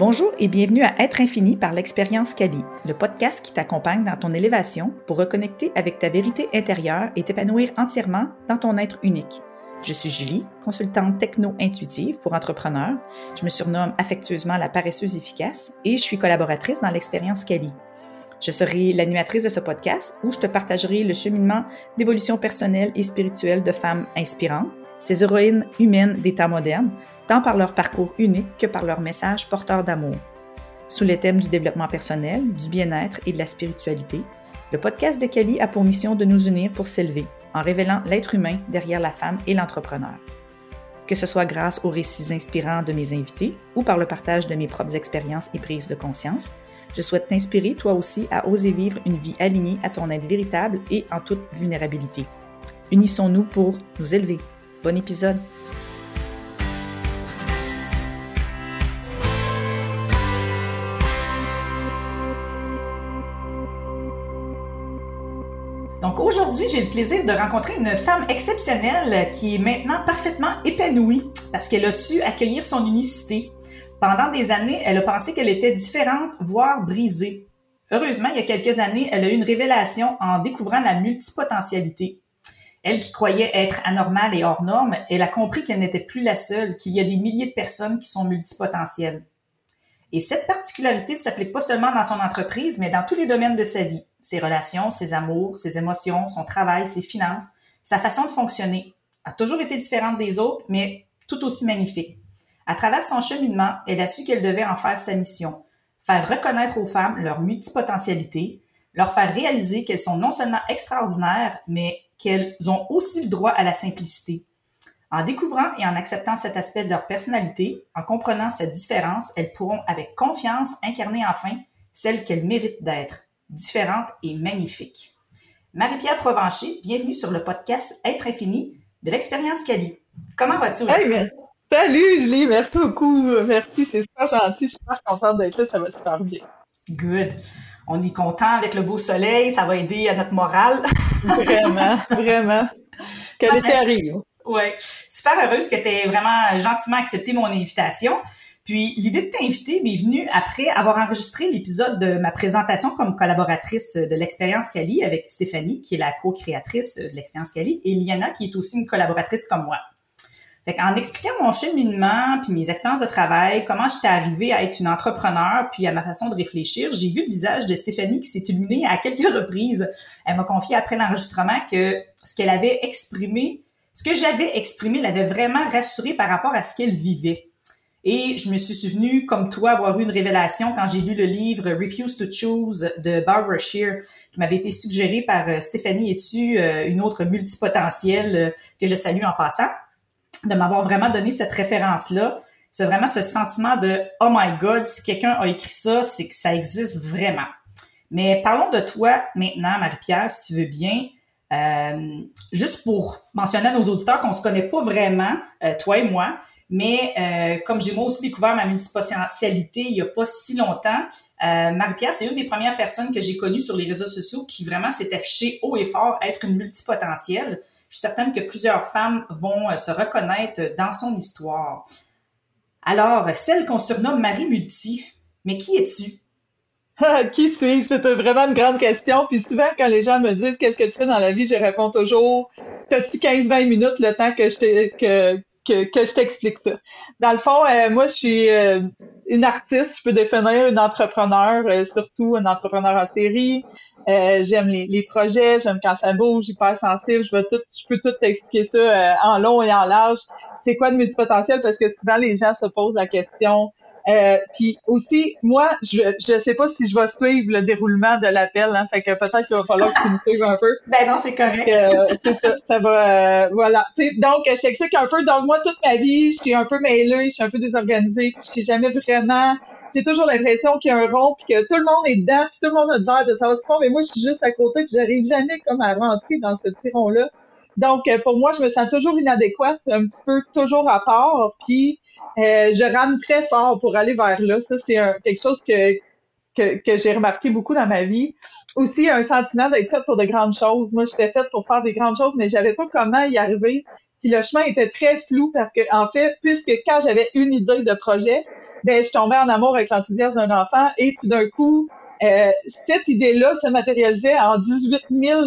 Bonjour et bienvenue à Être infini par l'expérience Cali, le podcast qui t'accompagne dans ton élévation pour reconnecter avec ta vérité intérieure et t'épanouir entièrement dans ton être unique. Je suis Julie, consultante techno-intuitive pour entrepreneurs. Je me surnomme affectueusement la paresseuse efficace et je suis collaboratrice dans l'expérience Cali. Je serai l'animatrice de ce podcast où je te partagerai le cheminement d'évolution personnelle et spirituelle de femmes inspirantes, ces héroïnes humaines des temps modernes, tant par leur parcours unique que par leur message porteur d'amour. Sous les thèmes du développement personnel, du bien-être et de la spiritualité, le podcast de Kali a pour mission de nous unir pour s'élever, en révélant l'être humain derrière la femme et l'entrepreneur. Que ce soit grâce aux récits inspirants de mes invités ou par le partage de mes propres expériences et prises de conscience, je souhaite t'inspirer toi aussi à oser vivre une vie alignée à ton être véritable et en toute vulnérabilité. Unissons-nous pour nous élever. Bon épisode! Aujourd'hui, j'ai le plaisir de rencontrer une femme exceptionnelle qui est maintenant parfaitement épanouie parce qu'elle a su accueillir son unicité. Pendant des années, elle a pensé qu'elle était différente, voire brisée. Heureusement, il y a quelques années, elle a eu une révélation en découvrant la multipotentialité. Elle qui croyait être anormale et hors norme, elle a compris qu'elle n'était plus la seule, qu'il y a des milliers de personnes qui sont multipotentielles. Et cette particularité ne s'applique pas seulement dans son entreprise, mais dans tous les domaines de sa vie. Ses relations, ses amours, ses émotions, son travail, ses finances, sa façon de fonctionner a toujours été différente des autres, mais tout aussi magnifique. À travers son cheminement, elle a su qu'elle devait en faire sa mission, faire reconnaître aux femmes leur multipotentialité, leur faire réaliser qu'elles sont non seulement extraordinaires, mais qu'elles ont aussi le droit à la simplicité. En découvrant et en acceptant cet aspect de leur personnalité, en comprenant cette différence, elles pourront avec confiance incarner enfin celle qu'elles méritent d'être, différente et magnifique. Marie-Pierre Provencher, bienvenue sur le podcast Être infini de l'expérience Cali. Comment vas-tu aujourd'hui? salut Julie, merci beaucoup. Merci, c'est super gentil. Je suis super contente d'être là, ça va super bien. Good. On est content avec le beau soleil, ça va aider à notre morale. vraiment, vraiment. Quel été arrive. Oui, super heureuse que tu aies vraiment gentiment accepté mon invitation. Puis l'idée de t'inviter m'est venue après avoir enregistré l'épisode de ma présentation comme collaboratrice de l'expérience Cali avec Stéphanie, qui est la co-créatrice de l'expérience Cali, et Liana, qui est aussi une collaboratrice comme moi. Fait en expliquant mon cheminement, puis mes expériences de travail, comment j'étais arrivée à être une entrepreneur, puis à ma façon de réfléchir, j'ai vu le visage de Stéphanie qui s'est illuminé à quelques reprises. Elle m'a confié après l'enregistrement que ce qu'elle avait exprimé ce que j'avais exprimé l'avait vraiment rassurée par rapport à ce qu'elle vivait. Et je me suis souvenue, comme toi, avoir eu une révélation quand j'ai lu le livre Refuse to Choose de Barbara Shear, qui m'avait été suggéré par euh, Stéphanie Etu, euh, une autre multipotentielle euh, que je salue en passant, de m'avoir vraiment donné cette référence-là. C'est vraiment ce sentiment de « Oh my God, si quelqu'un a écrit ça, c'est que ça existe vraiment ». Mais parlons de toi maintenant, Marie-Pierre, si tu veux bien. Juste pour mentionner à nos auditeurs qu'on se connaît pas vraiment, toi et moi, mais euh, comme j'ai moi aussi découvert ma multipotentialité il y a pas si longtemps, Marie-Pierre, c'est une des premières personnes que j'ai connues sur les réseaux sociaux qui vraiment s'est affichée haut et fort être une multipotentielle. Je suis certaine que plusieurs femmes vont se reconnaître dans son histoire. Alors, celle qu'on surnomme Marie Multi, mais qui es-tu? qui suis-je? C'est vraiment une grande question. Puis souvent, quand les gens me disent qu'est-ce que tu fais dans la vie, je réponds toujours T'as-tu 15-20 minutes le temps que je que, que, je t'explique ça? Dans le fond, euh, moi, je suis euh, une artiste, je peux définir une entrepreneur, euh, surtout un entrepreneur en série. j'aime les, projets, j'aime quand ça bouge, hyper sensible. Je, je peux tout t'expliquer ça en long et en large. C'est quoi le multipotentiel? Parce que souvent, les gens se posent la question euh, puis aussi, moi, je je sais pas si je vais suivre le déroulement de l'appel, hein, fait que peut-être qu'il va falloir que tu me suives un peu. Ben non, c'est correct. Euh, c'est ça, ça va, euh, voilà. donc, je t'explique un peu. Donc, moi, toute ma vie, je suis un peu mêlée, je suis un peu désorganisée, je suis jamais vraiment... J'ai toujours l'impression qu'il y a un rond, puis que tout le monde est dedans, puis tout le monde a l'air de savoir ce qu'on mais moi, je suis juste à côté, puis j'arrive jamais comme à rentrer dans ce petit rond-là. Donc, euh, pour moi, je me sens toujours inadéquate, un petit peu toujours à part, puis euh, je rame très fort pour aller vers là. Ça, c'est quelque chose que, que, que j'ai remarqué beaucoup dans ma vie. Aussi, un sentiment d'être faite pour de grandes choses. Moi, j'étais faite pour faire des grandes choses, mais j'avais pas comment y arriver. Puis le chemin était très flou parce que, en fait, puisque quand j'avais une idée de projet, ben, je tombais en amour avec l'enthousiasme d'un enfant et tout d'un coup, euh, cette idée-là se matérialisait en 18 000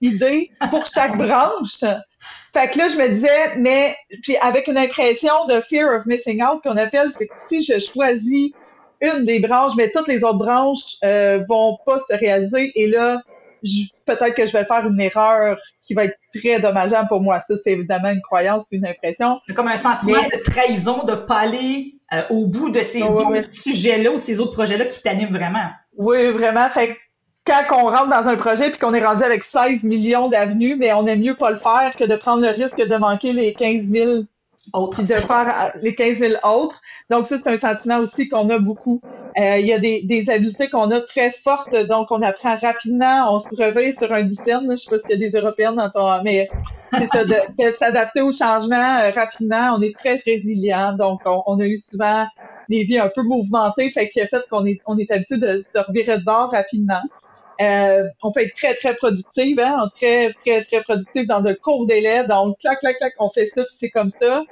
idées pour chaque branche. Fait que là, je me disais, mais puis avec une impression de fear of missing out qu'on appelle, c'est que si je choisis une des branches, mais toutes les autres branches euh, vont pas se réaliser. Et là, peut-être que je vais faire une erreur qui va être très dommageable pour moi. Ça, c'est évidemment une croyance, une impression. Comme un sentiment de trahison, de pas aller euh, au bout de ces autres sujets-là ou de ces autres projets-là qui t'animent vraiment. Oui, vraiment. Fait quand on rentre dans un projet puis qu'on est rendu avec 16 millions d'avenues, mais on aime mieux pas le faire que de prendre le risque de manquer les 15 000 de faire euh, les 15 000 autres. Donc ça, c'est un sentiment aussi qu'on a beaucoup. Euh, il y a des, des habiletés qu'on a très fortes, donc on apprend rapidement, on se réveille sur un dizaine. Je sais pas s'il y a des Européennes dans ton... Mais c'est ça, de, s'adapter au changement euh, rapidement. On est très résilient, donc on, a eu souvent des vies un peu mouvementées, fait qu'il a fait qu'on est, on est habitué de se revirer de bord rapidement. Euh, on peut être très, très productive, hein, très, très, très productive dans de courts délais. Donc, clac, clac, clac, on fait ça, puis c'est comme ça.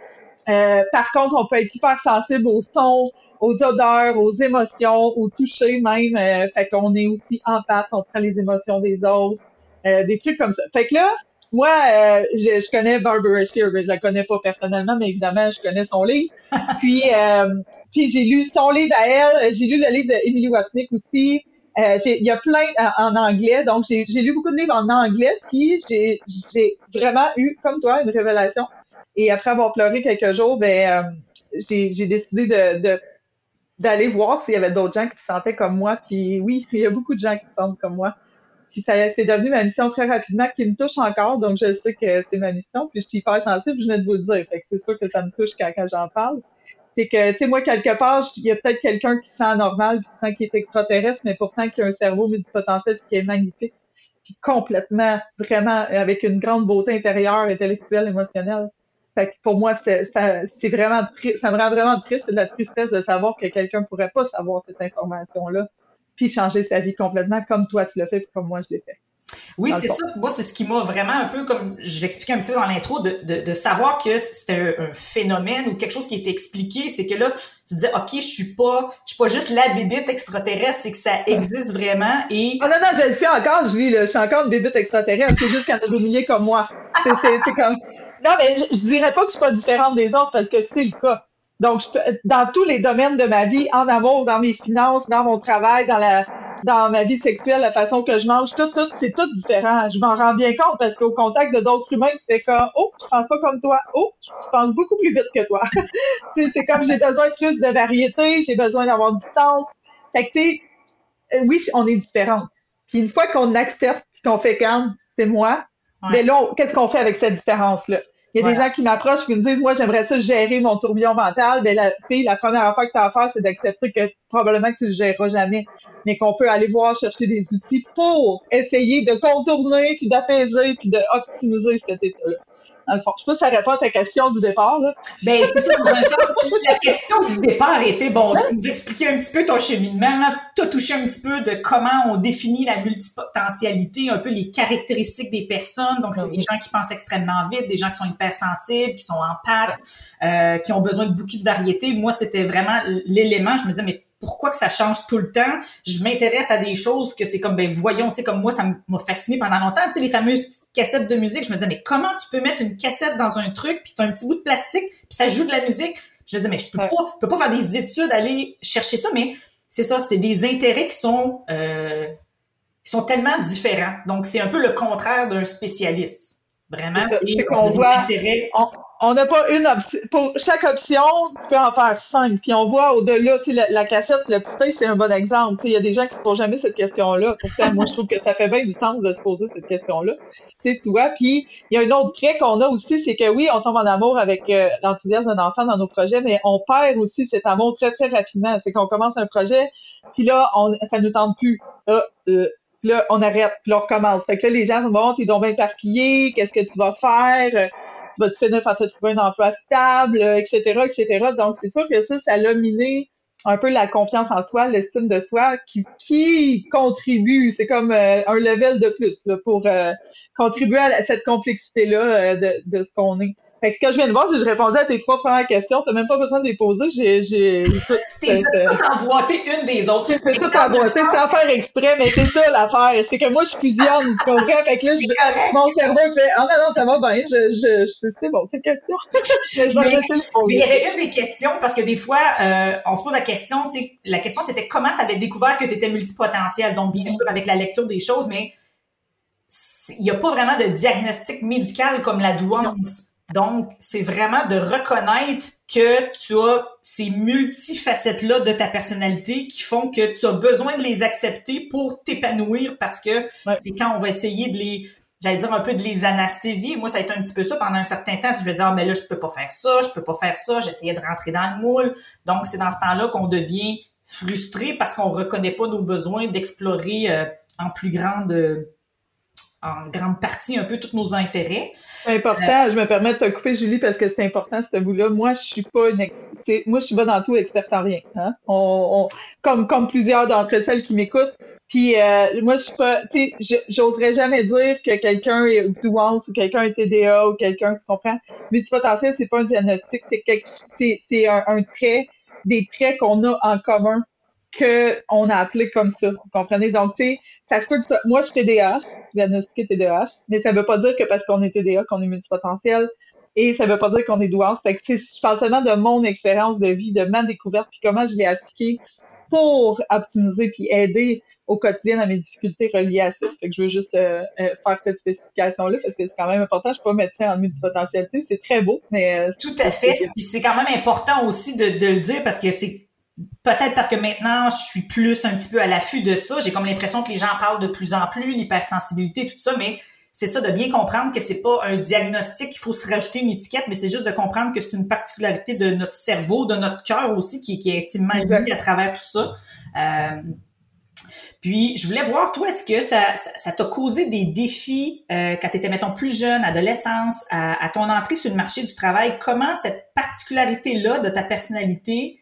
Euh, par contre, on peut être hyper sensible aux sons, aux odeurs, aux émotions, au toucher même. Euh, fait qu'on est aussi en pâte, on prend les émotions des autres, euh, des trucs comme ça. Fait que là, moi, euh, je, je, connais Barbara Shear, je la connais pas personnellement, mais évidemment, je connais son livre. puis, puis j'ai lu son livre à elle, j'ai lu le livre d'Emily Watnick aussi. Euh, il y a plein en, anglais, donc j'ai lu beaucoup de livres en anglais, puis j'ai vraiment eu, comme toi, une révélation. Et après avoir pleuré quelques jours, ben euh, j'ai décidé d'aller voir s'il y avait d'autres gens qui se sentaient comme moi. Puis oui, il y a beaucoup de gens qui se sentent comme moi. Puis ça c'est devenu ma mission très rapidement, qui me touche encore, donc je sais que c'est ma mission. Puis je suis hyper sensible, je viens de vous le dire. Fait que c'est sûr que ça me touche quand j'en parle c'est que, tu sais, moi, quelque part, il y a peut-être quelqu'un qui sent normal, qui sent qu'il est extraterrestre, mais pourtant qui a un cerveau multipotentiel qui est magnifique, puis complètement, vraiment, avec une grande beauté intérieure, intellectuelle, émotionnelle. Fait que pour moi, c'est, ça, vraiment, ça me rend vraiment triste, de la tristesse de savoir que quelqu'un pourrait pas savoir cette information-là, puis changer sa vie complètement, comme toi tu l'as fait, puis comme moi je l'ai fait. Oui, c'est ça. Moi, c'est ce qui m'a vraiment un peu, comme je l'expliquais un petit peu dans l'intro, de, de, de, savoir que c'était un, phénomène ou quelque chose qui était expliqué. C'est que là, tu disais, OK, je suis pas, je suis pas juste la bébite extraterrestre, c'est que ça existe vraiment et... Oh non, non, je le suis encore, je lis, là, je suis encore une bébite extraterrestre. C'est juste qu'il y en a des milliers comme moi. C'est comme... Non, mais je, je, dirais pas que je suis pas différente des autres parce que c'est le cas. Donc, dans tous les domaines de ma vie, en amour, dans mes finances, dans mon travail, dans la, dans ma vie sexuelle, la façon que je mange, tout, tout, c'est tout différent. Je m'en rends bien compte parce qu'au contact de d'autres humains, tu fais comme, oh, je pense pas comme toi. Oh, je pense beaucoup plus vite que toi. c'est comme j'ai besoin de plus de variété, j'ai besoin d'avoir du sens. Fait que, tu euh, oui, on est différents. Puis une fois qu'on accepte qu'on fait comme, c'est moi, mais là, qu'est-ce qu'on fait avec cette différence-là? Il y a des gens qui m'approchent qui me disent, moi, j'aimerais ça gérer mon tourbillon mental. Mais la fille, la première affaire que tu as à faire, c'est d'accepter que probablement que tu le géreras jamais. Mais qu'on peut aller voir chercher des outils pour essayer de contourner, puis d'apaiser, puis d'optimiser cet état-là dans le fond. Je sais pas si ça répond à ta question du départ. Là. Ben, c'est ça, dans un sens. La question du départ était, bon, tu nous expliquais un petit peu ton cheminement, tu as touché un petit peu de comment on définit la multipotentialité, un peu les caractéristiques des personnes. Donc, c'est des gens qui pensent extrêmement vite, des gens qui sont hypersensibles, qui sont en pâte, euh, qui ont besoin de beaucoup de variété. Moi, c'était vraiment l'élément, je me disais, mais pourquoi que ça change tout le temps? Je m'intéresse à des choses que c'est comme, ben voyons, tu sais, comme moi, ça m'a fasciné pendant longtemps, tu sais, les fameuses petites cassettes de musique. Je me disais, mais comment tu peux mettre une cassette dans un truc, puis tu as un petit bout de plastique, puis ça joue de la musique? Je me disais, mais je peux pas, je peux pas faire des études, aller chercher ça, mais c'est ça, c'est des intérêts qui sont, euh, qui sont tellement différents. Donc, c'est un peu le contraire d'un spécialiste. Vraiment, c'est qu'on voit, on n'a pas une option. Pour chaque option, tu peux en faire cinq. Puis on voit au-delà, tu sais, la, cassette, le putain, c'est un bon exemple. Il y a des gens qui se posent jamais cette question-là. Moi, je trouve que ça fait bien du sens de se poser cette question-là. Tu vois, puis il y a un autre trait qu'on a aussi, c'est que oui, on tombe en amour avec euh, l'enthousiasme d'un enfant dans nos projets, mais on perd aussi cet amour très, très rapidement. C'est qu'on commence un projet, puis là, on, ça nous tente plus. Euh, euh, là, on arrête, puis là, on recommence. Fait que là, les gens sont bon, t'es donc bien éparpillé, qu'est-ce que tu vas faire? Tu vas te finir par te trouver un emploi stable, etc., etc. Donc, c'est sûr que ça, ça a miné un peu la confiance en soi, l'estime de soi, qui, qui contribue, c'est comme euh, un level de plus là, pour euh, contribuer à cette complexité-là euh, de, de, ce qu'on est. Fait que ce que je viens de voir, c'est que je répondais à tes trois premières questions. T'as même pas besoin de les poser. J'ai, j'ai, T'es tout emboîté une des autres. C'est tout emboîté sans faire exprès, mais c'est ça l'affaire. C'est que moi, je fusionne, tu comprends? Fait que là, je, mon cerveau fait, ah non, non, ça va bien. Je, je, je c'est bon, c'est question. je vais mais, mais il y avait une des questions, parce que des fois, euh, on se pose la question, c'est, la question, c'était comment tu avais découvert que tu étais multipotentiel? Donc, bien sûr, avec la lecture des choses, mais il n'y a pas vraiment de diagnostic médical comme la douance. Donc, c'est vraiment de reconnaître que tu as ces multifacettes-là de ta personnalité qui font que tu as besoin de les accepter pour t'épanouir parce que c'est quand on va essayer de les, j'allais dire un peu de les anesthésier. Moi, ça a été un petit peu ça pendant un certain temps. Si je vais dire, ah, mais là, je peux pas faire ça, je peux pas faire ça, j'essayais de rentrer dans le moule. Donc, c'est dans ce temps-là qu'on devient frustré parce qu'on reconnaît pas nos besoins d'explorer euh, en plus grande en grande partie un peu tous nos intérêts. C'est important, je me permets de te couper, Julie, parce que c'est important ce bout-là. Moi, je suis pas une moi, je suis pas dans tout experte en rien. Hein? Comme, plusieurs d'entre celles qui m'écoutent. Puis euh, moi, je suis pas, tu sais, j'oserais jamais dire que quelqu'un est douance ou quelqu'un est TDA ou quelqu'un, tu comprends? Multipotentiel, c'est pas un diagnostic, c'est un trait, des traits qu'on a en commun qu'on a appelé comme ça. Vous comprenez? Donc, tu sais, ça se peut que ça. Moi, je suis TDAH, diagnostiqué TDAH, mais ça veut pas dire que parce qu'on est TDA qu'on est multipotentiel. Et ça veut pas dire qu'on est douance. Fait que, je parle seulement de mon expérience de vie, de ma découverte, puis comment je l'ai appliqué pour optimiser puis aider au quotidien à mes difficultés reliées à ça. Fait que je veux juste euh, euh, faire cette spécification-là parce que c'est quand même important. Je suis pas médecin en multipotentialité, c'est très beau, mais... Euh, Tout à fait. C'est quand même important aussi de, de le dire parce que c'est peut-être parce que maintenant, je suis plus un petit peu à l'affût de ça. J'ai comme l'impression que les gens parlent de plus en plus, l'hypersensibilité, tout ça, mais c'est ça de bien comprendre que c'est pas un diagnostic, il faut se rajouter une étiquette, mais c'est juste de comprendre que c'est une particularité de notre cerveau, de notre cœur aussi, qui, qui est intimement lié à travers tout ça. Euh, puis, je voulais voir, toi, est-ce que ça, ça, t'a causé des défis euh, quand tu étais, mettons, plus jeune, adolescence, à, à, ton entrée sur le marché du travail? Comment cette particularité-là de ta personnalité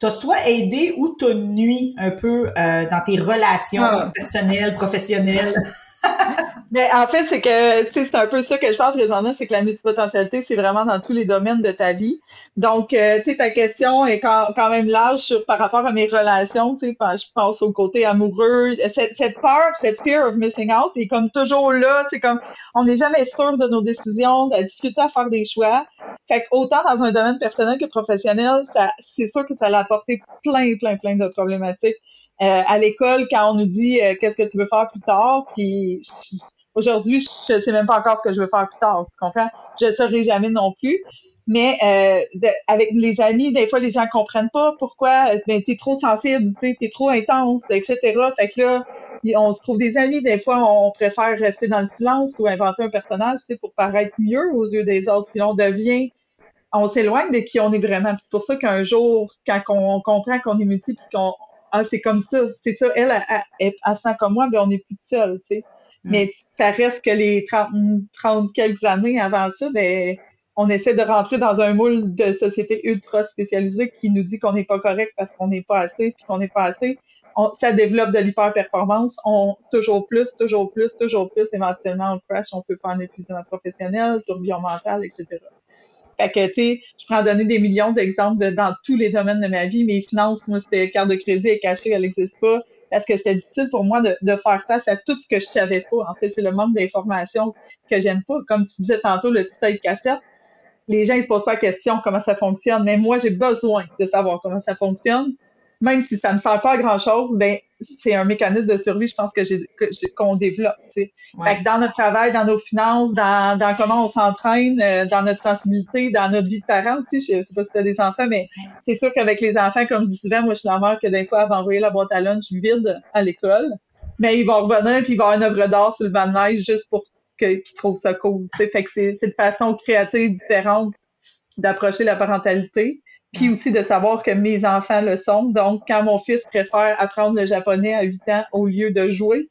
t'as soit aidé ou t'as nuit un peu euh, dans tes relations ah. personnelles, professionnelles? Mais en fait, c'est que, c'est un peu ça que je parle présentement, c'est que la multipotentialité, c'est vraiment dans tous les domaines de ta vie. Donc, euh, tu sais, ta question est quand, même large sur, par rapport à mes relations, tu sais, je pense au côté amoureux. Cette, cette peur, cette fear of missing out est comme toujours là, c'est comme, on n'est jamais sûr de nos décisions, de discuter à faire des choix. Fait autant dans un domaine personnel que professionnel, c'est sûr que ça a apporté plein, plein, plein de problématiques. Euh, à l'école, quand on nous dit euh, qu'est-ce que tu veux faire plus tard, puis aujourd'hui, je sais même pas encore ce que je veux faire plus tard. Tu comprends? Je ne saurai jamais non plus. Mais euh, avec les amis, des fois, les gens comprennent pas pourquoi ben, tu es trop sensible, tu es trop intense, etc. Fait que là, on se trouve des amis. Des fois, on préfère rester dans le silence ou inventer un personnage, sais, pour paraître mieux aux yeux des autres. Puis on devient on s'éloigne de qui on est vraiment. C'est pour ça qu'un jour, quand on comprend qu'on est multiple, qu'on ah, c'est comme ça, c'est ça, elle, elle, sent comme moi, ben on n'est plus seul, tu sais. Mm. Mais ça reste que les 30, 30 quelques années avant ça, ben on essaie de rentrer dans un moule de société ultra spécialisée qui nous dit qu'on n'est pas correct parce qu'on n'est pas assez, puis qu'on n'est pas assez. On, ça développe de l'hyper-performance. On toujours plus, toujours plus, toujours plus. Éventuellement, on crash, on peut faire un épuisement professionnel, tourbillon mental, etc. Fait que, tu sais, je prends donner des millions d'exemples dans tous les domaines de ma vie. Mes finances, moi, c'était carte de crédit est cachée, elle n'existe pas. Parce que c'était difficile pour moi de, faire face à tout ce que je savais pas. En fait, c'est le manque d'informations que j'aime pas. Comme tu disais tantôt, le petit de cassette. Les gens, ils se posent pas la question comment ça fonctionne? Mais moi, j'ai besoin de savoir comment ça fonctionne même si ça ne sert pas à grand chose, ben c'est un mécanisme de survie, je pense que j'ai qu'on développe. Fait que dans notre travail, dans nos finances, dans, dans comment on s'entraîne, euh, dans notre sensibilité, dans notre vie de parent aussi. Je sais pas si tu as des enfants, mais c'est sûr qu'avec les enfants, comme je dis souvent, moi je suis la mère que des fois, elle va envoyer la boîte à lunch vide à l'école. Mais ils vont revenir puis ils vont avoir une œuvre d'art sur le banc de neige juste pour qu'ils trouvent ça cool. Fait que c'est de façon créative différente d'approcher la parentalité puis aussi de savoir que mes enfants le sont. Donc, quand mon fils préfère apprendre le japonais à 8 ans au lieu de jouer,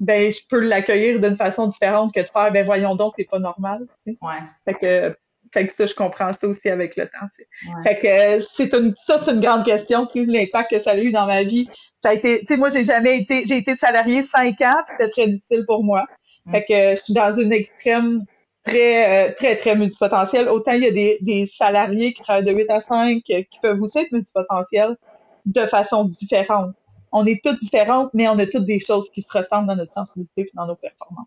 ben je peux l'accueillir d'une façon différente que de faire ben voyons donc, t'es pas normal. Ouais. Fait que fait que ça, je comprends ça aussi avec le temps. Fait que c'est une, ça, c'est une grande question, tu l'impact que ça a eu dans ma vie. Ça a été, tu sais, moi, j'ai jamais été, j'ai été salarié cinq ans, puis c'était très difficile pour moi. Fait que je suis dans une extrême très, euh, très, très multipotentiels. Autant il y a des, des salariés qui travaillent de 8 à 5 qui peuvent aussi être multipotentiels de façon différente. On est toutes différentes, mais on a toutes des choses qui se ressemblent dans notre sensibilité et dans nos performances.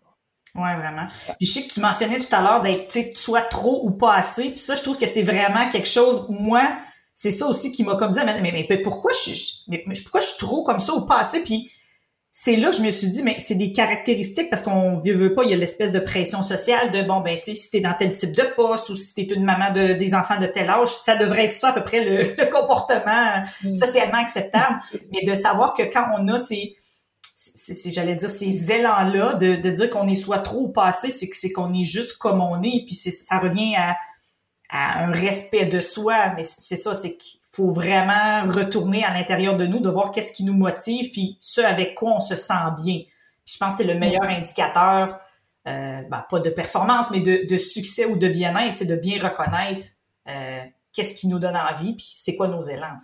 Oui, vraiment. Puis je sais que tu mentionnais tout à l'heure d'être soit trop ou pas assez. Puis ça, je trouve que c'est vraiment quelque chose, moi, c'est ça aussi qui m'a comme dit, mais, mais, mais pourquoi je, mais, pourquoi je suis trop comme ça ou pas assez? Puis c'est là que je me suis dit, mais c'est des caractéristiques parce qu'on veut, veut pas, il y a l'espèce de pression sociale de bon ben tu sais si t'es dans tel type de poste ou si t'es une maman de des enfants de tel âge, ça devrait être ça à peu près le, comportement mm. socialement acceptable. mais de savoir que quand on a ces j'allais dire ces élans là de, de dire qu'on est soit trop ou pas assez, c'est que c'est qu'on est juste comme on est puis ça revient à, à un respect de soi mais c'est ça c'est qu'il faut vraiment retourner à l'intérieur de nous, de voir qu'est-ce qui nous motive, puis ce avec quoi on se sent bien. Puis je pense que c'est le meilleur indicateur, euh, ben, pas de performance, mais de, de succès ou de bien-être, c'est de bien reconnaître euh, qu'est-ce qui nous donne envie, puis c'est quoi nos élans.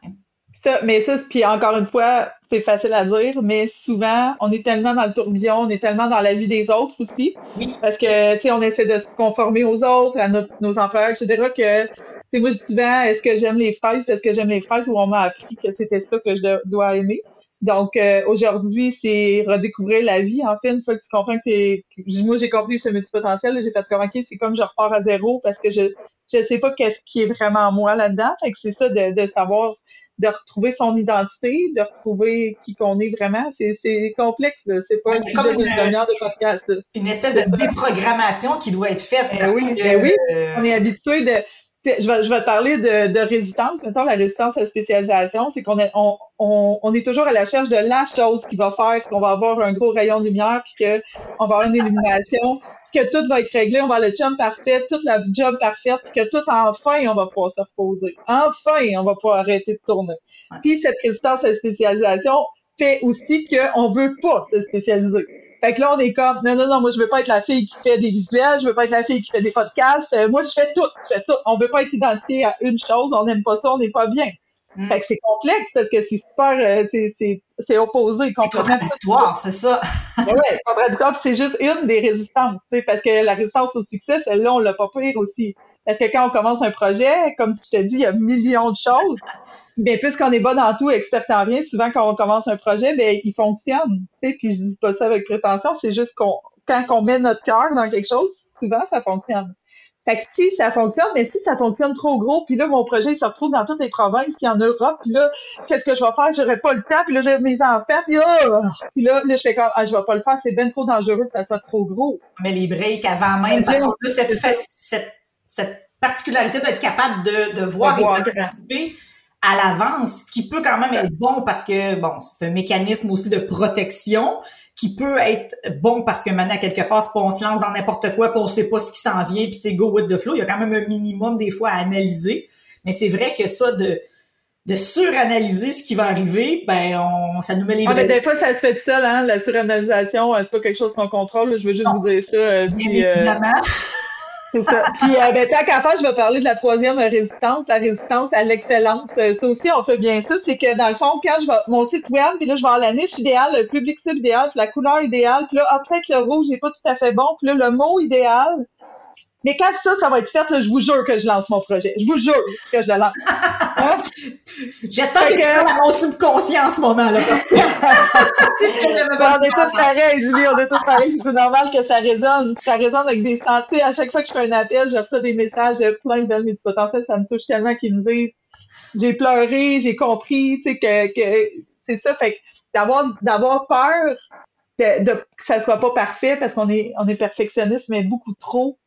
Ça, mais ça, puis encore une fois, c'est facile à dire, mais souvent, on est tellement dans le tourbillon, on est tellement dans la vie des autres aussi. Oui. Parce que, tu sais, on essaie de se conformer aux autres, à nos employeurs, etc., que sais, moi, je dis souvent, est-ce que j'aime les fraises? Est-ce que j'aime les fraises? Ou on m'a appris que c'était ça que je dois aimer? Donc, euh, aujourd'hui, c'est redécouvrir la vie. En fait, une fois que tu comprends que t'es... Moi, j'ai compris que je suis potentiel, j'ai fait comme, OK, c'est comme je repars à zéro parce que je je sais pas qu'est-ce qui est vraiment moi là-dedans. Fait que c'est ça de, de savoir de retrouver son identité, de retrouver qui qu'on est vraiment. C'est, c'est complexe, c'est pas un sujet d'une demi-heure de podcast. Une espèce de déprogrammation qui doit être faite. Ben oui, ben oui. Euh, on est habitué de je vais, je vais te parler de, de résistance. Mettons, la résistance à la spécialisation, c'est qu'on est, on, on, on, est toujours à la recherche de la chose qui va faire qu'on va avoir un gros rayon de lumière, puis qu'on va avoir une illumination, puis que tout va être réglé, on va avoir le job parfait, toute la job parfaite, puis que tout, enfin, on va pouvoir se reposer. Enfin, on va pouvoir arrêter de tourner. Puis cette résistance à la spécialisation fait aussi qu'on veut pas se spécialiser. Fait que là, on est comme, non, non, non, moi, je veux pas être la fille qui fait des visuels, je veux pas être la fille qui fait des podcasts. Euh, moi, je fais tout, je fais tout. On veut pas être identifié à une chose, on n'aime pas ça, on n'est pas bien. Mm. Fait que c'est complexe parce que c'est super, euh, c'est opposé. C'est contradictoire, c'est ça. ouais, contradictoire, c'est juste une des résistances, tu sais, parce que la résistance au succès, celle-là, on l'a pas pire aussi. Parce que quand on commence un projet, comme tu te dis, il y a millions de choses. Mais puisqu'on est bas dans tout, expert en rien, souvent quand on commence un projet, ben il fonctionne. Tu sais, puis je dis pas ça avec prétention, c'est juste qu'on quand on met notre cœur dans quelque chose, souvent ça fonctionne. Fait que si ça fonctionne, mais si ça fonctionne trop gros, puis là, mon projet il se retrouve dans toutes les provinces, puis en Europe, puis là, qu'est-ce que je vais faire? J'aurais pas le temps, puis là, j'ai mes enfants, puis là, puis là, là, je fais comme, ah, je vais pas le faire, c'est bien trop dangereux que ça soit trop gros. Mais les breaks avant même, parce qu'on a cette, cette, cette particularité d'être capable de, de voir, et de participer à l'avance, qui peut quand même être bon parce que, bon, c'est un mécanisme aussi de protection qui peut être bon parce que maintenant, quelque part, on se lance dans n'importe quoi, puis on sait pas ce qui s'en vient, puis tu go with the flow. Il y a quand même un minimum des fois à analyser. Mais c'est vrai que ça, de, de suranalyser ce qui va arriver, ben on, ça nous met les ah, mais des fois, ça se fait tout seul, hein, la suranalysation, euh, c'est pas quelque chose qu'on contrôle. Je veux juste vous dire ça. Euh, Bien euh, évidemment. C'est ça. Puis, euh, ben, tant qu'à faire, je vais parler de la troisième résistance, la résistance à l'excellence. Euh, ça aussi, on fait bien ça. C'est que, dans le fond, quand je vais, mon site web, puis là, je vais avoir la niche idéale, le public cible idéal, puis la couleur idéale, puis là, ah, peut-être le rouge n'est pas tout à fait bon, puis là, le mot idéal, mais quand ça, ça va être fait, là, je vous jure que je lance mon projet. Je vous jure que je le lance. Hein? J'espère que, que... dans mon subconscient en ce moment-là. c'est ce que On est tous pareils, Julie, on est tous pareils. C'est normal que ça résonne. Ça résonne avec des santé. À chaque fois que je fais un appel, je reçois des messages de plein de belles potentiel. Ça me touche tellement qu'ils me disent j'ai pleuré, j'ai compris, tu sais, que, que c'est ça. Fait d'avoir d'avoir peur de, de, que ça soit pas parfait parce qu'on est on est perfectionniste, mais beaucoup trop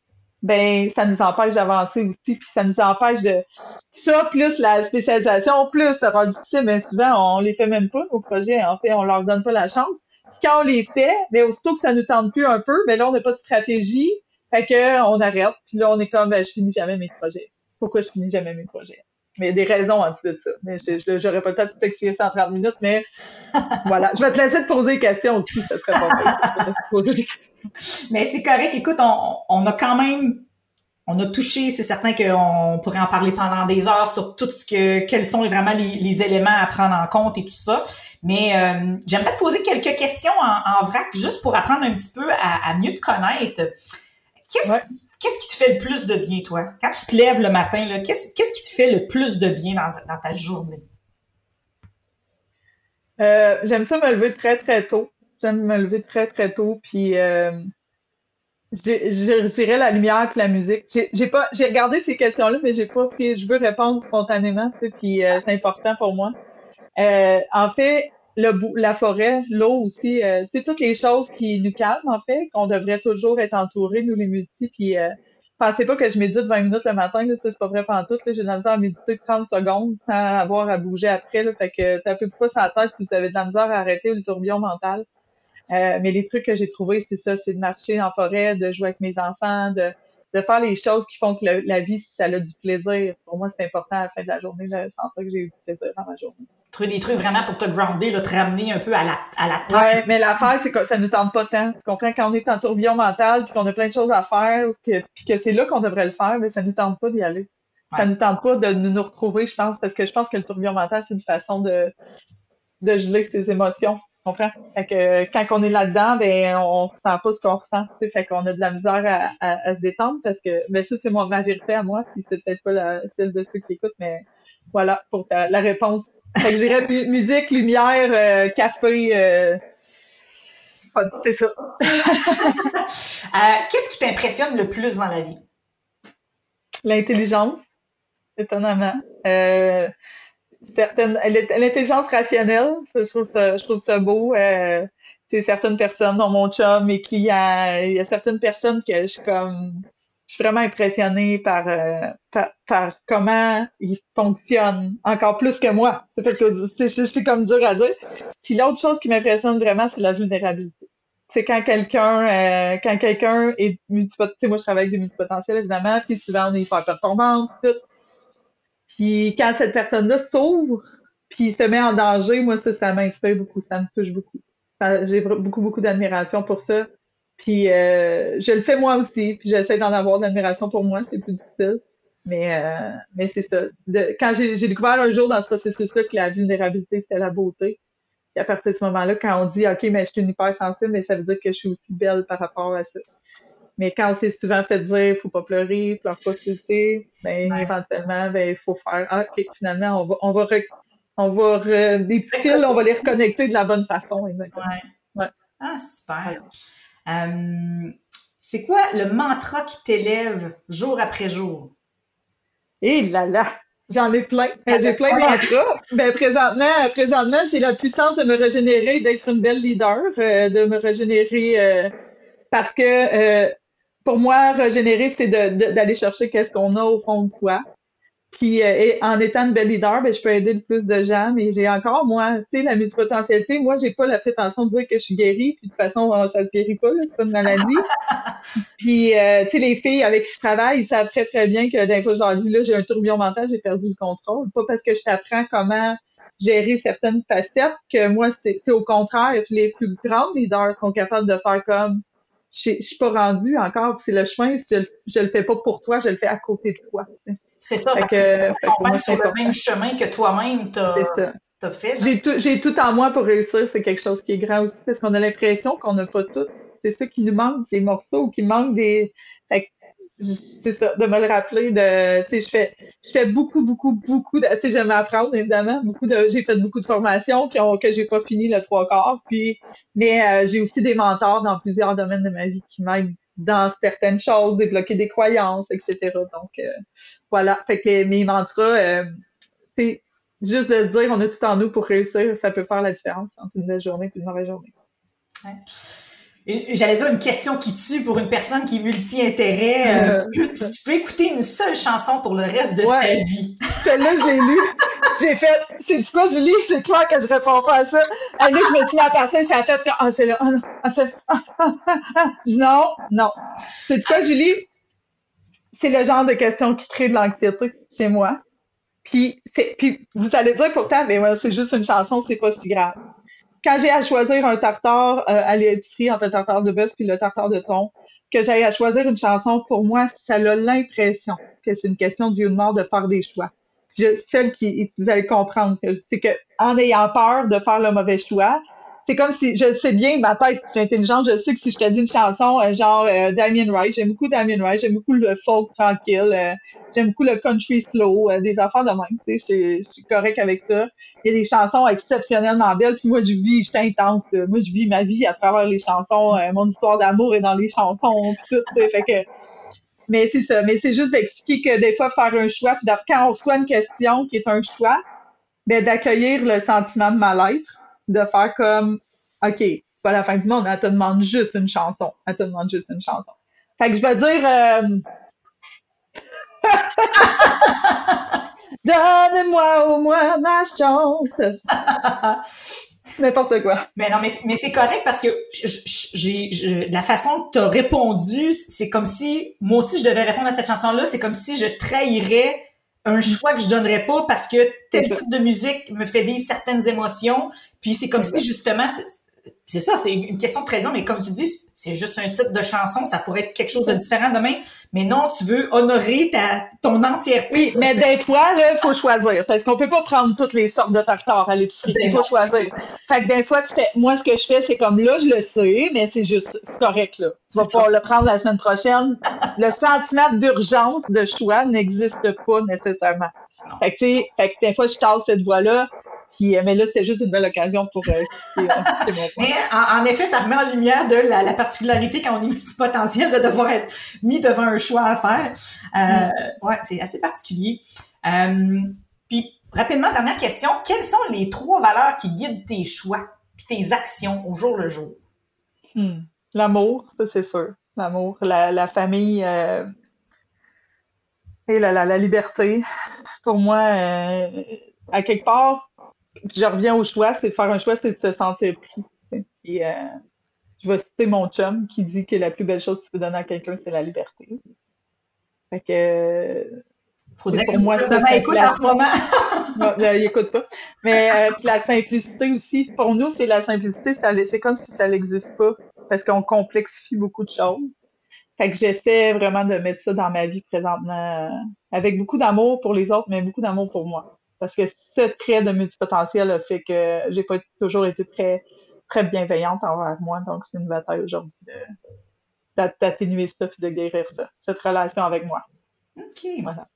ben ça nous empêche d'avancer aussi, puis ça nous empêche de ça plus la spécialisation, plus le rendu difficile, mais souvent on les fait même pas nos projets, en fait on leur donne pas la chance. Puis quand on les fait, mais aussitôt que ça nous tente plus un peu, mais ben là on n'a pas de stratégie, fait que on arrête, puis là on est comme ben, je finis jamais mes projets. Pourquoi je finis jamais mes projets? Mais il y a des raisons en dessous de ça. Mais je j'aurais pas le temps de tout expliquer ça en 30 minutes, mais voilà. Je vais te laisser te poser des questions aussi, ça serait pas Mais c'est correct. Écoute, on, on, a quand même on a touché, c'est certain qu'on pourrait en parler pendant des heures sur tout ce que, quels sont vraiment les, éléments à prendre en compte et tout ça. Mais euh, j'aimerais te poser quelques questions en, vrac, juste pour apprendre un petit peu à, mieux te connaître. Qu'est-ce qu'est-ce qui te fait le plus de bien, toi? Quand tu te lèves le matin, qu'est-ce, qui te fait le plus de bien dans, ta journée? Euh, j'aime ça me lever très, très tôt. J'aime me lever très, très tôt. Puis, euh, je dirais la lumière et la musique. J'ai regardé ces questions-là, mais j'ai pas pris. Je veux répondre spontanément, puis euh, c'est important pour moi. Euh, en fait, le la forêt, l'eau aussi, euh, tu sais, toutes les choses qui nous calment, en fait, qu'on devrait toujours être entourés, nous les multi, puis euh, pensez pas que je médite 20 minutes le matin, là, c'est pas vrai pendant tout, j'ai de la misère à méditer 30 secondes sans avoir à bouger après, là, fait que tapez pas sur la tête si vous avez de la misère à arrêter le tourbillon mental. Euh, mais les trucs que j'ai trouvés, c'est ça, c'est de marcher en forêt, de jouer avec mes enfants, de, de faire les choses qui font que la vie, ça a du plaisir. Pour moi, c'est important à la fin de la journée. Je sens que j'ai eu du plaisir dans ma journée. Des trucs vraiment pour te grounder, là, te ramener un peu à la, à la table. Ouais, mais l'affaire, c'est que ça ne tente pas tant. Tu comprends? Quand on est en tourbillon mental, puis qu'on a plein de choses à faire, que, puis que c'est là qu'on devrait le faire, mais ça ne nous tente pas d'y aller. Ça ne nous tente pas de nous retrouver, je pense, parce que je pense que le tourbillon mental, c'est une façon de, de geler ses émotions comprends? Fait que quand on est là-dedans, ben on ressent pas ce qu'on ressent. T'sais, fait qu'on a de la misère à, à, se détendre parce que ben ça, c'est ma vérité à moi, puis c'est peut-être pas la, celle de ceux qui écoutent, mais voilà pour la réponse. Fait que je dirais musique, lumière, euh, café, euh, c'est ça. Euh, qu'est-ce qui t'impressionne le plus dans la vie? L'intelligence, étonnamment. Euh, certaines l'intelligence rationnelle je trouve ça je trouve ça beau euh, certaines personnes dont mon chum mes clients il y a certaines personnes que je suis comme je suis vraiment impressionnée par, euh, par, comment ils fonctionnent encore plus que moi c'est que je, suis comme dur à dire puis l'autre chose qui m'impressionne vraiment c'est la vulnérabilité c'est quand quelqu'un euh, quand quelqu'un est multipotentiel moi je travaille avec des multipotentiels évidemment puis souvent on est hyper performante tout puis quand cette personne-là s'ouvre, puis se met en danger, moi, ça m'inspire beaucoup, ça me touche beaucoup. J'ai beaucoup, beaucoup d'admiration pour ça. Puis euh, je le fais moi aussi, puis j'essaie d'en avoir de l'admiration pour moi, c'est plus difficile. Mais, euh, mais c'est ça. quand j'ai découvert un jour dans ce processus-là que la vulnérabilité, c'était la beauté. Puis à partir de ce moment-là, quand on dit OK, mais je suis une hypersensible, mais ça veut dire que je suis aussi belle par rapport à ça. Mais quand on s'est souvent fait dire faut pas pleurer, pleure pas tu ben éventuellement ben il faut faire ah, ok finalement on va on va on va des petits fils on va les reconnecter de la bonne façon exactement. Ouais. Ah super. Euh, c'est quoi le mantra qui t'élève jour après jour? Eh là là, j'en ai plein. Euh, j'ai plein de mantras. Ben, présentement, présentement, j'ai la puissance de me régénérer, d'être une belle leader, euh, de me régénérer parce que pour moi, régénérer, c'est d'aller chercher qu'est-ce qu'on a au fond de soi. Puis euh, en étant une belle leader, ben, je peux aider le plus de gens, mais j'ai encore, moi, tu sais, la multipotentialité, moi, j'ai pas la prétention de dire que je suis guérie, puis de toute façon, euh, ça se guérit pas, c'est pas une maladie. puis, euh, tu sais, les filles avec qui je travaille, ils savent très, très bien que d'un fois, je leur dis, là, j'ai un tourbillon mental, j'ai perdu le contrôle. Pas parce que je t'apprends comment gérer certaines facettes que moi, c'est au contraire. Puis les plus grandes leaders sont capables de faire comme, je, suis pas rendue encore, c'est le chemin, je, je le fais pas pour toi, je le fais à côté de toi. C'est ça, fait que, que sur le même chemin que toi-même t'as fait. J'ai tout, tout en moi pour réussir, c'est quelque chose qui est grand aussi, parce qu'on a l'impression qu'on n'a pas tout. C'est ça qui nous manque, des morceaux, qui manque des. Fait c'est ça, de me le rappeler de, tu sais, je fais, je fais beaucoup, beaucoup, beaucoup tu sais, j'aime apprendre, évidemment, beaucoup de, j'ai fait beaucoup de formations qui ont, que j'ai pas fini le trois quarts, puis, mais euh, j'ai aussi des mentors dans plusieurs domaines de ma vie qui m'aident dans certaines choses, débloquer des croyances, etc. Donc, euh, voilà, fait que mes mantras, euh, c'est juste de se dire, on a tout en nous pour réussir, ça peut faire la différence entre une belle journée et une mauvaise journée. Ouais. J'allais dire une question qui tue pour une personne qui est multi-intérêt. Euh, si tu peux écouter une seule chanson pour le reste de ta vie. Celle-là, je l'ai lue. J'ai fait, c'est du quoi, Julie? C'est clair que je réponds pas à ça. Là, je me suis mis à partir, c'est la tête que, ah, c'est là, ah non, ah, c'est, ah, ah, ah, non, non. C'est du quoi, Julie? C'est le genre de question qui crée de l'anxiété chez moi. Puis, c'est, puis vous allez dire pourtant, mais ouais, c'est juste une chanson, c'est pas si grave quand j'ai à choisir un tartare euh, à l'épicerie entre le tartare de bœuf puis le tartare de thon, que j'ai à choisir une chanson, pour moi, ça a l'impression que c'est une question de vie ou de mort de faire des choix. Je, celle qui, vous allez comprendre, c'est que en ayant peur de faire le mauvais choix, c'est comme si, je sais bien, ma tête, je suis intelligente, je sais que si je te dis une chanson, euh, genre euh, Damien Rice, j'aime beaucoup Damien Rice, j'aime beaucoup le folk tranquille, euh, j'aime beaucoup le country slow, des affaires de même, tu sais, je suis correct avec ça. Il y a des chansons exceptionnellement belles, puis moi, je vis, je suis intense, moi, je vis ma vie à travers les chansons, mon histoire d'amour est dans les chansons, puis tout, fait que... Mais c'est ça, mais c'est juste d'expliquer que des fois, faire un choix, puis quand on reçoit une question qui est un choix, ben, d'accueillir le sentiment de mal-être, de faire comme, OK, c'est pas la fin du monde, elle te demande juste une chanson. Elle te demande juste une chanson. Fait que je vais dire, euh... Donne-moi au moins ma chance. N'importe quoi. Mais non, mais, mais c'est correct parce que j'ai la façon que tu as répondu, c'est comme si moi aussi je devais répondre à cette chanson-là, c'est comme si je trahirais un choix que je donnerais pas parce que tel type de musique me fait vivre certaines émotions. Puis c'est comme si justement, c'est ça, c'est une question de trésor, mais comme tu dis, c'est juste un titre de chanson, ça pourrait être quelque chose de différent demain. Mais non, tu veux honorer ta, ton entièreté. Oui, mais des fois, là, il faut choisir. Parce qu'on peut pas prendre toutes les sortes de tartare à l'épicerie. Il faut choisir. Fait que des fois, tu fais, moi, ce que je fais, c'est comme là, je le sais, mais c'est juste, correct, là. Tu vas pouvoir le prendre la semaine prochaine. Le sentiment d'urgence de choix n'existe pas nécessairement. Fait que, tu sais, fait que des fois, je tasse cette voie-là. Puis, euh, mais là, c'était juste une belle occasion pour euh, mon Mais en, effet, ça remet en lumière de la, particularité quand on est multipotentiel de devoir être mis devant un choix à faire. Euh, mm. Ouais, c'est assez particulier. Euh, puis, rapidement, dernière question. Quelles sont les trois valeurs qui guident tes choix puis tes actions au jour le jour? Hmm. L'amour, ça c'est sûr. L'amour, la, la famille euh, et la, la, la, liberté. Pour moi, euh, à quelque part, je reviens au choix, c'est de faire un choix, c'est de se sentir pris. Et, euh, je vais citer mon chum qui dit que la plus belle chose que tu peux donner à quelqu'un, c'est la liberté. Fait que. Faudrait pour moi, ça, écoute en ce moment. non, il écoute pas. Mais euh, la simplicité aussi, pour nous, c'est la simplicité, c'est comme si ça n'existe pas, parce qu'on complexifie beaucoup de choses. Fait que j'essaie vraiment de mettre ça dans ma vie présentement, euh, avec beaucoup d'amour pour les autres, mais beaucoup d'amour pour moi. Parce que ce trait de multipotentiel a fait que j'ai pas toujours été très, très bienveillante envers moi. Donc, c'est une bataille aujourd'hui d'atténuer ça et de guérir ça, cette relation avec moi. OK. Voilà.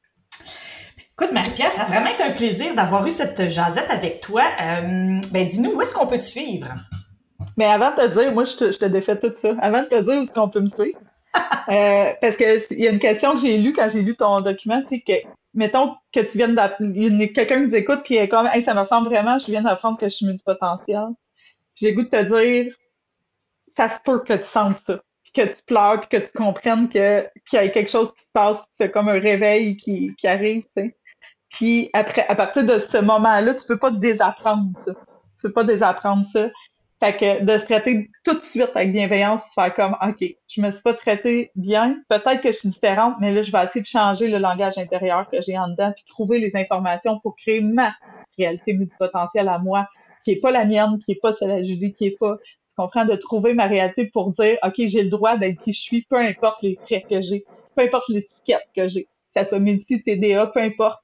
Écoute, Marie-Pierre, ça a vraiment été un plaisir d'avoir eu cette jasette avec toi. Euh, ben, dis-nous, où est-ce qu'on peut te suivre? Mais avant de te dire, moi, je te, je te défais tout ça. Avant de te dire où est-ce qu'on peut me suivre, euh, parce que il y a une question que j'ai lue quand j'ai lu ton document, c'est que mettons que tu viennes d'appeler, quelqu'un qui nous écoute qui est comme, hey, ça me ressemble vraiment, je viens d'apprendre que je suis multipotentiel. J'ai goût de te dire, ça se peut que tu sentes ça, puis que tu pleures, puis que tu comprennes que qu'il y a quelque chose qui se passe, c'est comme un réveil qui, qui arrive, tu sais. Puis après, à partir de ce moment-là, tu peux pas désapprendre ça. Tu peux pas désapprendre ça. Fait que de se traiter tout de suite avec bienveillance, faire comme OK, je me suis pas traité bien, peut-être que je suis différente, mais là, je vais essayer de changer le langage intérieur que j'ai en dedans, puis trouver les informations pour créer ma réalité multipotentielle à moi, qui est pas la mienne, qui est pas celle de Julie, qui est pas. Tu comprends, de trouver ma réalité pour dire OK, j'ai le droit d'être qui je suis, peu importe les traits que j'ai, peu importe l'étiquette que j'ai, que ça soit multi, TDA, peu importe,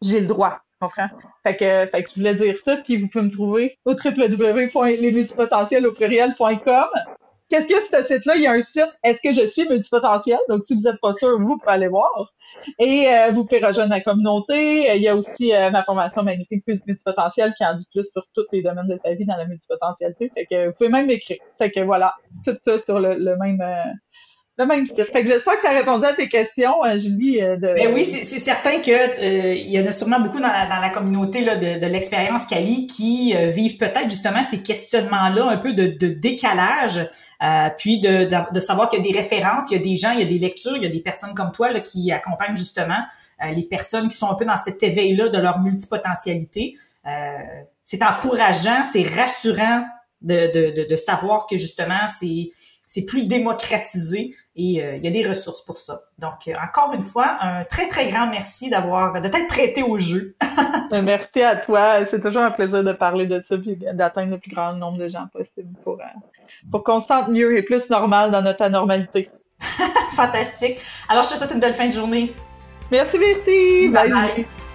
j'ai le droit comprends? Fait que, je voulais dire ça, puis vous pouvez me trouver au www.lesmultipotentiels au. Qu'est-ce que ce site-là? Il y a un site, est-ce que je suis multipotentiel? Donc, si vous n'êtes pas sûr, vous pouvez aller voir. Et euh, vous pouvez rejoindre ma communauté. Il y a aussi euh, ma formation magnifique multipotentielle qui en dit plus sur tous les domaines de sa vie dans la multipotentialité. Fait que vous pouvez même m'écrire. Fait que voilà, tout ça sur le, même euh, le même. Fait que j'espère que ça a répondu à tes questions, euh, Julie. Euh, de... Ben oui, c'est certain que euh, il y en a sûrement beaucoup dans la, dans la communauté là, de, de l'expérience Cali qui vivent peut-être justement ces questionnements-là, un peu de, de décalage, puis de, de, de savoir qu'il y a des références, il y a des gens, il y a des lectures, il y a des personnes comme toi là, qui accompagnent justement les personnes qui sont un peu dans cet éveil-là de leur multipotentialité. c'est encourageant, c'est rassurant de, de, de, savoir que justement c'est c'est plus démocratisé et euh, il y a des ressources pour ça. Donc, euh, encore une fois, un très, très grand merci d'avoir, de t'être prêté au jeu. Ben, merci à toi. C'est toujours un plaisir de parler de ça et d'atteindre le plus grand nombre de gens possible pour, euh, pour qu'on se sente mieux et plus normal dans notre anormalité. Fantastique. Alors, je te souhaite une belle fin de journée. Merci, merci. bye. bye.